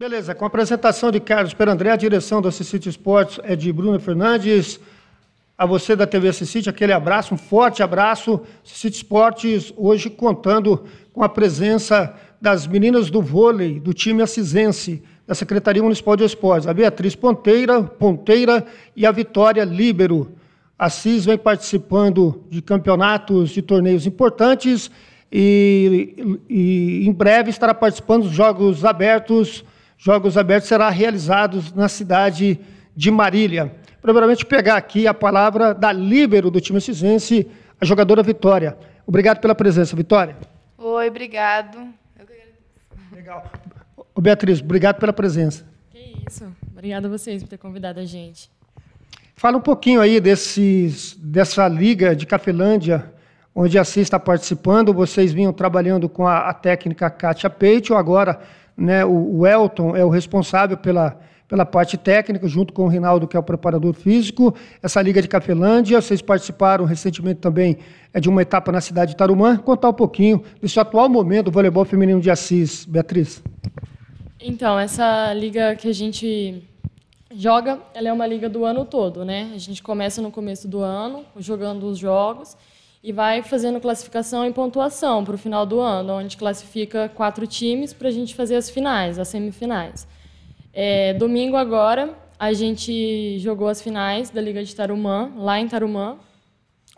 Beleza, com a apresentação de Carlos Perandré, a direção da Cicite Esportes é de Bruno Fernandes. A você da TV Cicite, aquele abraço, um forte abraço. Cicite Esportes hoje contando com a presença das meninas do vôlei do time assisense da Secretaria Municipal de Esportes, a Beatriz Ponteira, Ponteira e a Vitória Líbero. A CIS vem participando de campeonatos de torneios importantes e, e em breve estará participando dos Jogos Abertos Jogos Abertos será realizados na cidade de Marília. Primeiramente, pegar aqui a palavra da líbero do time cisense, a jogadora Vitória. Obrigado pela presença, Vitória. Oi, obrigado. Legal. Ô, Beatriz, obrigado pela presença. Que isso. Obrigada a vocês por ter convidado a gente. Fala um pouquinho aí desses, dessa liga de Cafelândia, onde a CIS está participando. Vocês vinham trabalhando com a, a técnica Kátia Peito, agora né, o, Elton é o responsável pela, pela parte técnica, junto com o Rinaldo, que é o preparador físico. Essa Liga de Cafelândia, vocês participaram recentemente também é de uma etapa na cidade de Tarumã. Contar um pouquinho desse atual momento do voleibol feminino de Assis, Beatriz. Então, essa liga que a gente joga, ela é uma liga do ano todo, né? A gente começa no começo do ano, jogando os jogos, e vai fazendo classificação e pontuação para o final do ano, onde classifica quatro times para a gente fazer as finais, as semifinais. É, domingo agora a gente jogou as finais da Liga de Tarumã, lá em Tarumã,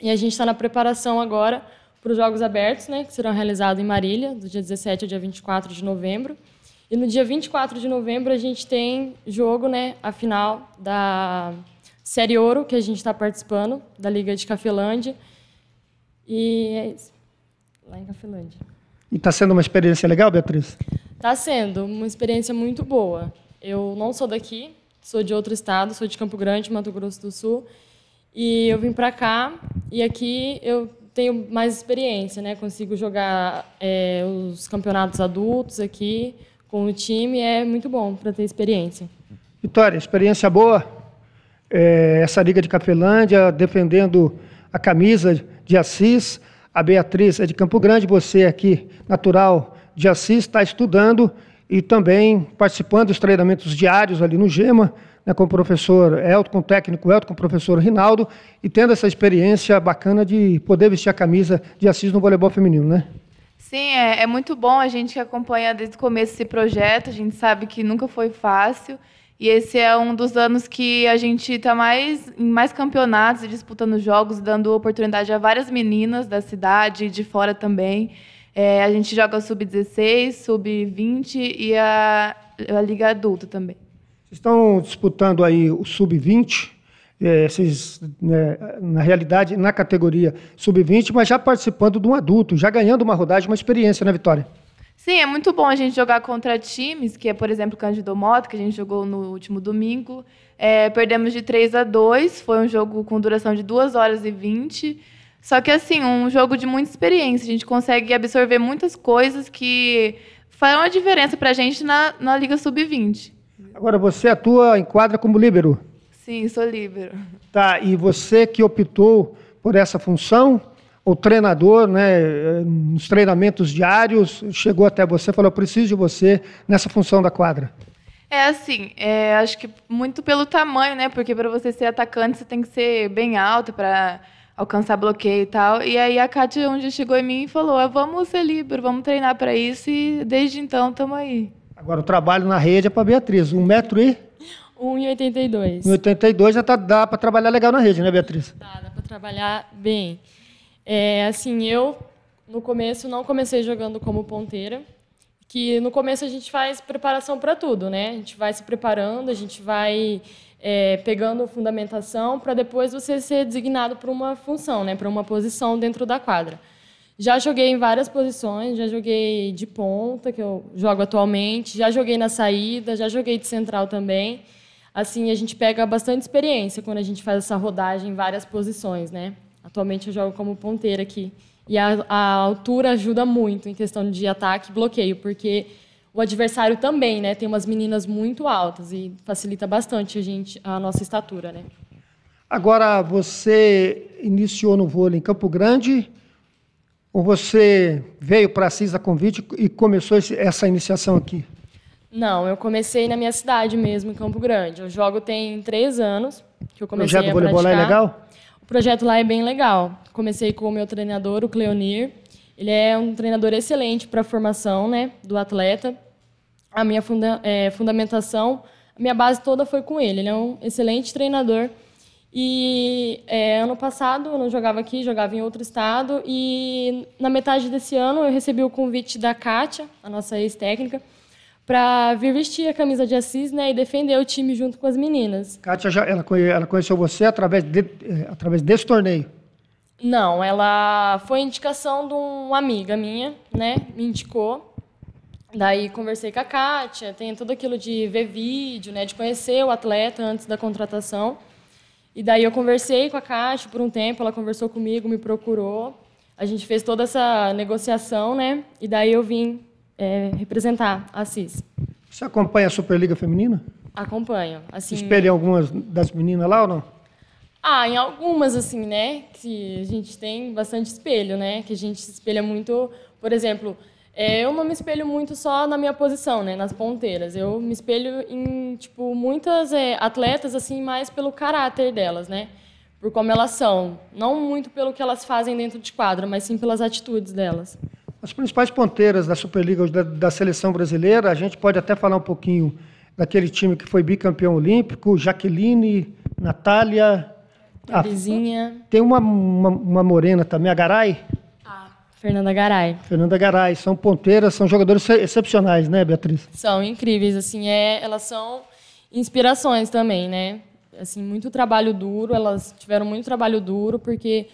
e a gente está na preparação agora para os Jogos Abertos, né, que serão realizados em Marília, do dia 17 ao dia 24 de novembro. E no dia 24 de novembro a gente tem jogo, né, a final da Série Ouro, que a gente está participando, da Liga de Cafelândia, e é isso. Lá em Cafelândia. E está sendo uma experiência legal, Beatriz? Está sendo uma experiência muito boa. Eu não sou daqui, sou de outro estado, sou de Campo Grande, Mato Grosso do Sul. E eu vim para cá e aqui eu tenho mais experiência, né? Consigo jogar é, os campeonatos adultos aqui com o time. É muito bom para ter experiência. Vitória, experiência boa. É, essa Liga de Cafelândia defendendo a camisa de Assis, a Beatriz é de Campo Grande, você aqui, natural de Assis, está estudando e também participando dos treinamentos diários ali no GEMA, né, com o professor Elton, com o técnico Elton, com o professor Rinaldo, e tendo essa experiência bacana de poder vestir a camisa de Assis no voleibol feminino, né? Sim, é, é muito bom a gente que acompanha desde o começo esse projeto, a gente sabe que nunca foi fácil, e esse é um dos anos que a gente está mais em mais campeonatos, disputando jogos, dando oportunidade a várias meninas da cidade e de fora também. É, a gente joga sub-16, sub-20 e a, a Liga Adulta também. Vocês estão disputando aí o sub-20, é, né, na realidade, na categoria sub-20, mas já participando de um adulto, já ganhando uma rodagem, uma experiência, né, Vitória? Sim, é muito bom a gente jogar contra times, que é, por exemplo, o Cândido Moto, que a gente jogou no último domingo. É, perdemos de 3 a 2, foi um jogo com duração de 2 horas e 20. Só que, assim, um jogo de muita experiência. A gente consegue absorver muitas coisas que farão a diferença para a gente na, na Liga Sub-20. Agora, você atua em quadra como líbero? Sim, sou líbero. Tá, e você que optou por essa função, o treinador, né, nos treinamentos diários, chegou até você e falou: eu preciso de você nessa função da quadra? É assim, é, acho que muito pelo tamanho, né? Porque para você ser atacante, você tem que ser bem alto para alcançar bloqueio e tal. E aí a Kátia um dia chegou em mim e falou: ah, vamos ser livre, vamos treinar para isso. E desde então estamos aí. Agora o trabalho na rede é para Beatriz. Um metro e. 1,82. 1,82 já tá, dá para trabalhar legal na rede, né, Beatriz? Dá, dá para trabalhar bem. É, assim, eu no começo não comecei jogando como ponteira, que no começo a gente faz preparação para tudo, né? A gente vai se preparando, a gente vai é, pegando fundamentação para depois você ser designado para uma função, né? Para uma posição dentro da quadra. Já joguei em várias posições, já joguei de ponta, que eu jogo atualmente, já joguei na saída, já joguei de central também. Assim, a gente pega bastante experiência quando a gente faz essa rodagem em várias posições, né? Atualmente eu jogo como ponteira aqui. E a, a altura ajuda muito em questão de ataque e bloqueio, porque o adversário também, né? Tem umas meninas muito altas e facilita bastante a gente a nossa estatura, né? Agora você iniciou no vôlei em Campo Grande ou você veio para a CISA convite e começou esse, essa iniciação aqui? Não, eu comecei na minha cidade mesmo, em Campo Grande. Eu jogo tem três anos que eu comecei projeto a voleibol praticar. lá é legal? Projeto lá é bem legal. Comecei com o meu treinador, o Cleonir. Ele é um treinador excelente para a formação né, do atleta. A minha funda é, fundamentação, a minha base toda foi com ele. Ele é um excelente treinador. E é, ano passado eu não jogava aqui, jogava em outro estado. E na metade desse ano eu recebi o convite da Kátia, a nossa ex-técnica, para vir vestir a camisa de Assis né, e defender o time junto com as meninas. Kátia, já, ela, ela conheceu você através, de, eh, através desse torneio. Não, ela foi indicação de uma amiga minha, né? Me indicou. Daí conversei com a Kátia, tem tudo aquilo de ver vídeo, né? De conhecer o atleta antes da contratação. E daí eu conversei com a Kátia por um tempo, ela conversou comigo, me procurou. A gente fez toda essa negociação, né? E daí eu vim é, representar a CIS. Você acompanha a Superliga Feminina? Acompanho. Assim, Espelha algumas das meninas lá ou não? Ah, em algumas, assim, né? Que a gente tem bastante espelho, né? Que a gente se espelha muito. Por exemplo, é, eu não me espelho muito só na minha posição, né? Nas ponteiras. Eu me espelho em, tipo, muitas é, atletas, assim, mais pelo caráter delas, né? Por como elas são. Não muito pelo que elas fazem dentro de quadra, mas sim pelas atitudes delas. As principais ponteiras da Superliga da, da seleção brasileira, a gente pode até falar um pouquinho daquele time que foi bicampeão olímpico, Jaqueline, Natália. A Ah, vizinha, tem uma, uma, uma morena também, a Garay, Fernanda Garay. Fernanda Garay. São ponteiras, são jogadores ex- excepcionais, né, Beatriz? São incríveis, assim, é, elas são inspirações também, né? Assim, muito trabalho duro, elas tiveram muito trabalho duro, porque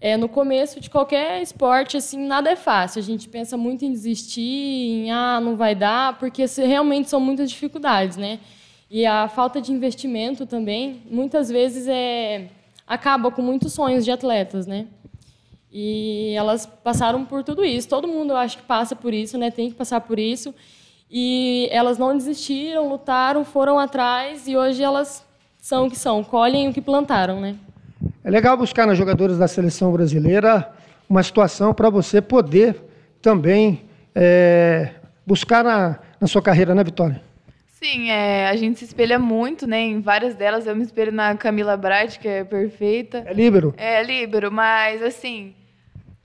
é, no começo de qualquer esporte, assim, nada é fácil. A gente pensa muito em desistir, em, ah, não vai dar, porque realmente são muitas dificuldades, né? E a falta de investimento também, muitas vezes, é, acaba com muitos sonhos de atletas, né? E elas passaram por tudo isso. Todo mundo, eu acho que passa por isso, né? Tem que passar por isso. E elas não desistiram, lutaram, foram atrás e hoje elas são o que são, colhem o que plantaram, né? É legal buscar nas jogadoras da seleção brasileira uma situação para você poder também é, buscar na, na sua carreira, né, Vitória? Sim, é, a gente se espelha muito, né? Em várias delas. Eu me espelho na Camila Bright, que é perfeita. É líbero. É, líbero, mas assim,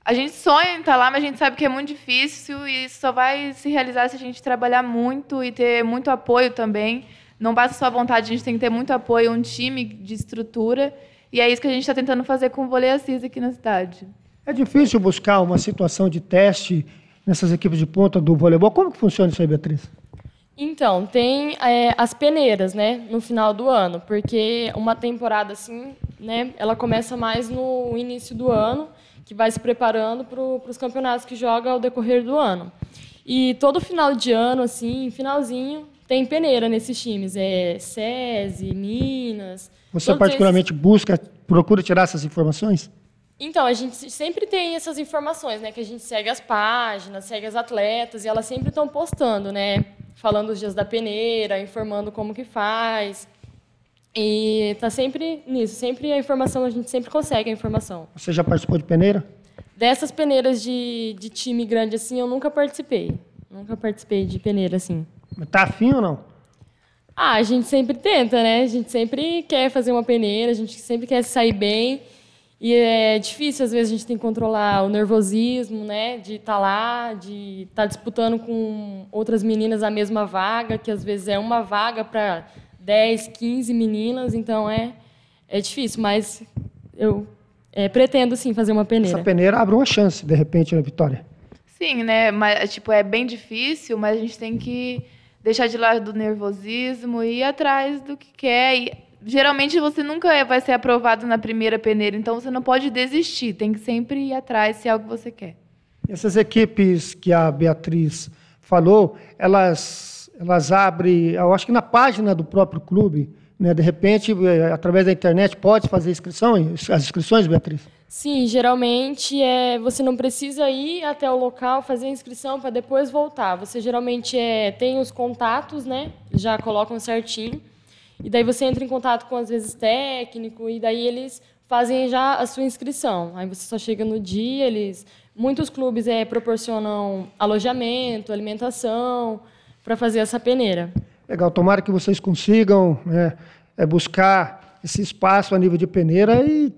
a gente sonha em estar lá, mas a gente sabe que é muito difícil e isso só vai se realizar se a gente trabalhar muito e ter muito apoio também. Não basta só a vontade, a gente tem que ter muito apoio, um time de estrutura. E é isso que a gente está tentando fazer com o Vôlei Assis aqui na cidade. É difícil buscar uma situação de teste nessas equipes de ponta do voleibol. Como que funciona isso aí, Beatriz? Então, tem é, as peneiras, né, no final do ano, porque uma temporada assim, né, ela começa mais no início do ano, que vai se preparando para os campeonatos que joga ao decorrer do ano. E todo final de ano, assim, finalzinho, tem peneira nesses times, é SESI, Minas. Você particularmente busca, procura tirar essas informações? Então, a gente sempre tem essas informações, né? Que a gente segue as páginas, segue as atletas, e elas sempre estão postando, né? Falando os dias da peneira, informando como que faz. E tá sempre nisso, sempre a informação, a gente sempre consegue a informação. Você já participou de peneira? Dessas peneiras de, de time grande assim, eu nunca participei. Nunca participei de peneira assim. Mas Tá afim ou não? Ah, a gente sempre tenta, né? A gente sempre quer fazer uma peneira, a gente sempre quer sair bem. E é difícil, às vezes, a gente tem que controlar o nervosismo, né? De estar lá, de estar disputando com outras meninas a mesma vaga, que às vezes é uma vaga para 10, 15 meninas, então é, é difícil, mas eu é, pretendo sim fazer uma peneira. Essa peneira abre uma chance, de repente, na vitória. Sim, né? Mas, tipo, é bem difícil, mas a gente tem que deixar de lado o nervosismo e ir atrás do que quer. E, geralmente você nunca vai ser aprovado na primeira peneira, então você não pode desistir, tem que sempre ir atrás se é algo que você quer. Essas equipes que a Beatriz falou, elas, elas abrem, eu acho que na página do próprio clube, né? de repente, eh, através da internet, pode fazer inscrição, as inscrições, Beatriz? Sim, geralmente é, você não precisa ir até o local fazer a inscrição para depois voltar. Você geralmente é, tem os contatos, né? Já colocam certinho. E daí você entra em contato com, às vezes, técnico, e daí eles fazem já a sua inscrição. Aí você só chega no dia, eles. Muitos clubes é, proporcionam alojamento, alimentação, para fazer essa peneira. Legal, tomara que vocês consigam né, é, buscar esse espaço a nível de peneira e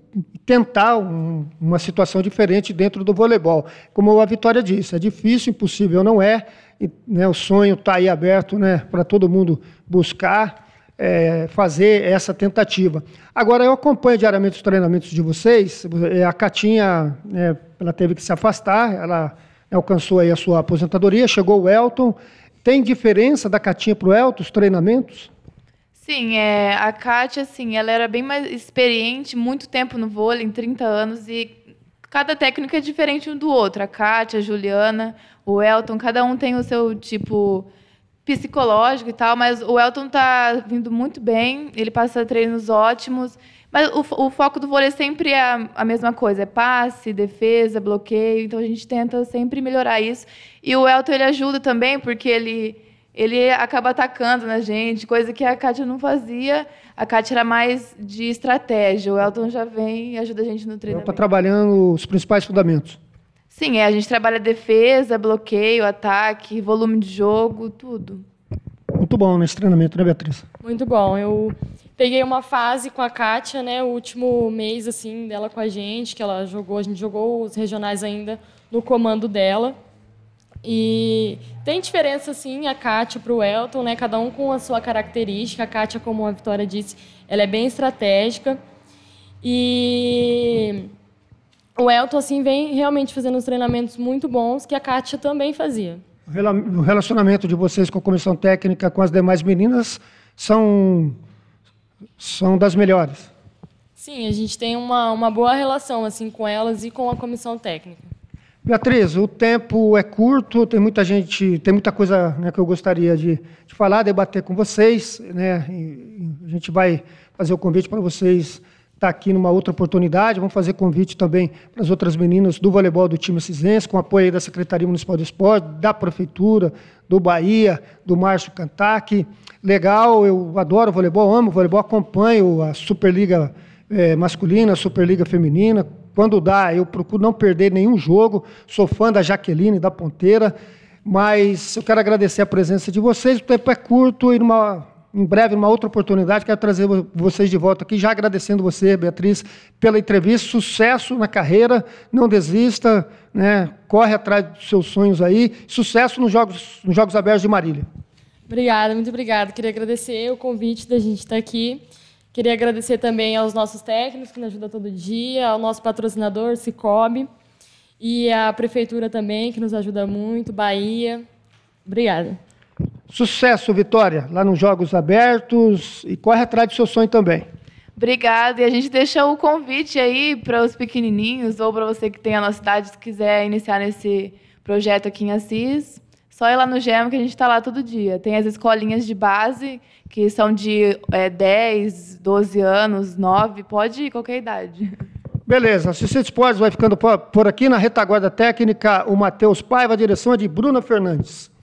tentar um, uma situação diferente dentro do voleibol. Como a Vitória disse, é difícil, impossível não é, e, né, o sonho está aí aberto né, para todo mundo buscar é, fazer essa tentativa. Agora, eu acompanho diariamente os treinamentos de vocês. É, a Catinha, né, ela teve que se afastar, ela alcançou aí a sua aposentadoria, chegou o Elton. Tem diferença da Catinha para o Elton, os treinamentos? Sim, é, a Kátia, assim, ela era bem mais experiente, muito tempo no vôlei, em 30 anos, e cada técnico é diferente um do outro. A Kátia, a Juliana, o Elton, cada um tem o seu tipo psicológico e tal, mas o Elton tá vindo muito bem, ele passa treinos ótimos, mas o, o foco do vôlei sempre é a, a, mesma coisa, é passe, defesa, bloqueio, então a gente tenta sempre melhorar isso. E o Elton ele ajuda também, porque ele ele acaba atacando na gente, coisa que a Kátia não fazia. A Kátia era mais de estratégia. O Elton já vem e ajuda a gente no treinamento. Está trabalhando os principais fundamentos. Sim, é, a gente trabalha defesa, bloqueio, ataque, volume de jogo, tudo. Muito bom nesse treinamento, né, Beatriz? Muito bom. Eu peguei uma fase com a Kátia, né, o último mês assim dela com a gente, que ela jogou, a gente jogou os regionais ainda no comando dela. E tem diferença, sim, a Kátia para o Elton, né? Cada um com a sua característica. A Kátia, como a Vitória disse, ela é bem estratégica. E o Elton assim vem realmente fazendo uns treinamentos muito bons que a Kátia também fazia. O relacionamento de vocês com a comissão técnica com as demais meninas são são das melhores. Sim, a gente tem uma, uma boa relação assim com elas e com a comissão técnica. Beatriz, o tempo é curto, tem muita gente, tem muita coisa né, que eu gostaria de, de falar, debater com vocês. Né, a gente vai fazer o convite para vocês está aqui numa outra oportunidade. Vamos fazer convite também para as outras meninas do voleibol do time Cisense, com apoio da Secretaria Municipal do Esporte, da Prefeitura, do Bahia, do Márcio Cantac. Legal, eu adoro voleibol, amo voleibol, acompanho a Superliga é, masculina, a Superliga feminina. Quando dá, eu procuro não perder nenhum jogo. Sou fã da Jaqueline, da Ponteira. Mas eu quero agradecer a presença de vocês. O tempo é curto e numa em breve, numa outra oportunidade, quero trazer vocês de volta aqui, já agradecendo você, Beatriz, pela entrevista. Sucesso na carreira, não desista, né? corre atrás dos seus sonhos aí. Sucesso nos Jogos, nos Jogos Abertos de Marília. Obrigada, muito obrigada. Queria agradecer o convite da gente estar aqui. Queria agradecer também aos nossos técnicos que nos ajudam todo dia, ao nosso patrocinador, Cicobi, e à Prefeitura também, que nos ajuda muito, Bahia. Obrigada. Sucesso, Vitória, lá nos Jogos Abertos e corre atrás do seu sonho também. Obrigada. E a gente deixa o convite aí para os pequenininhos ou para você que tem a nossa cidade, se quiser iniciar nesse projeto aqui em Assis. Só ir lá no GEM que a gente está lá todo dia. Tem as escolinhas de base, que são de é, 10, 12 anos, 9, pode ir qualquer idade. Beleza, Assistente Esportes vai ficando por aqui na retaguarda técnica. O Matheus Paiva, a direção é de Bruna Fernandes.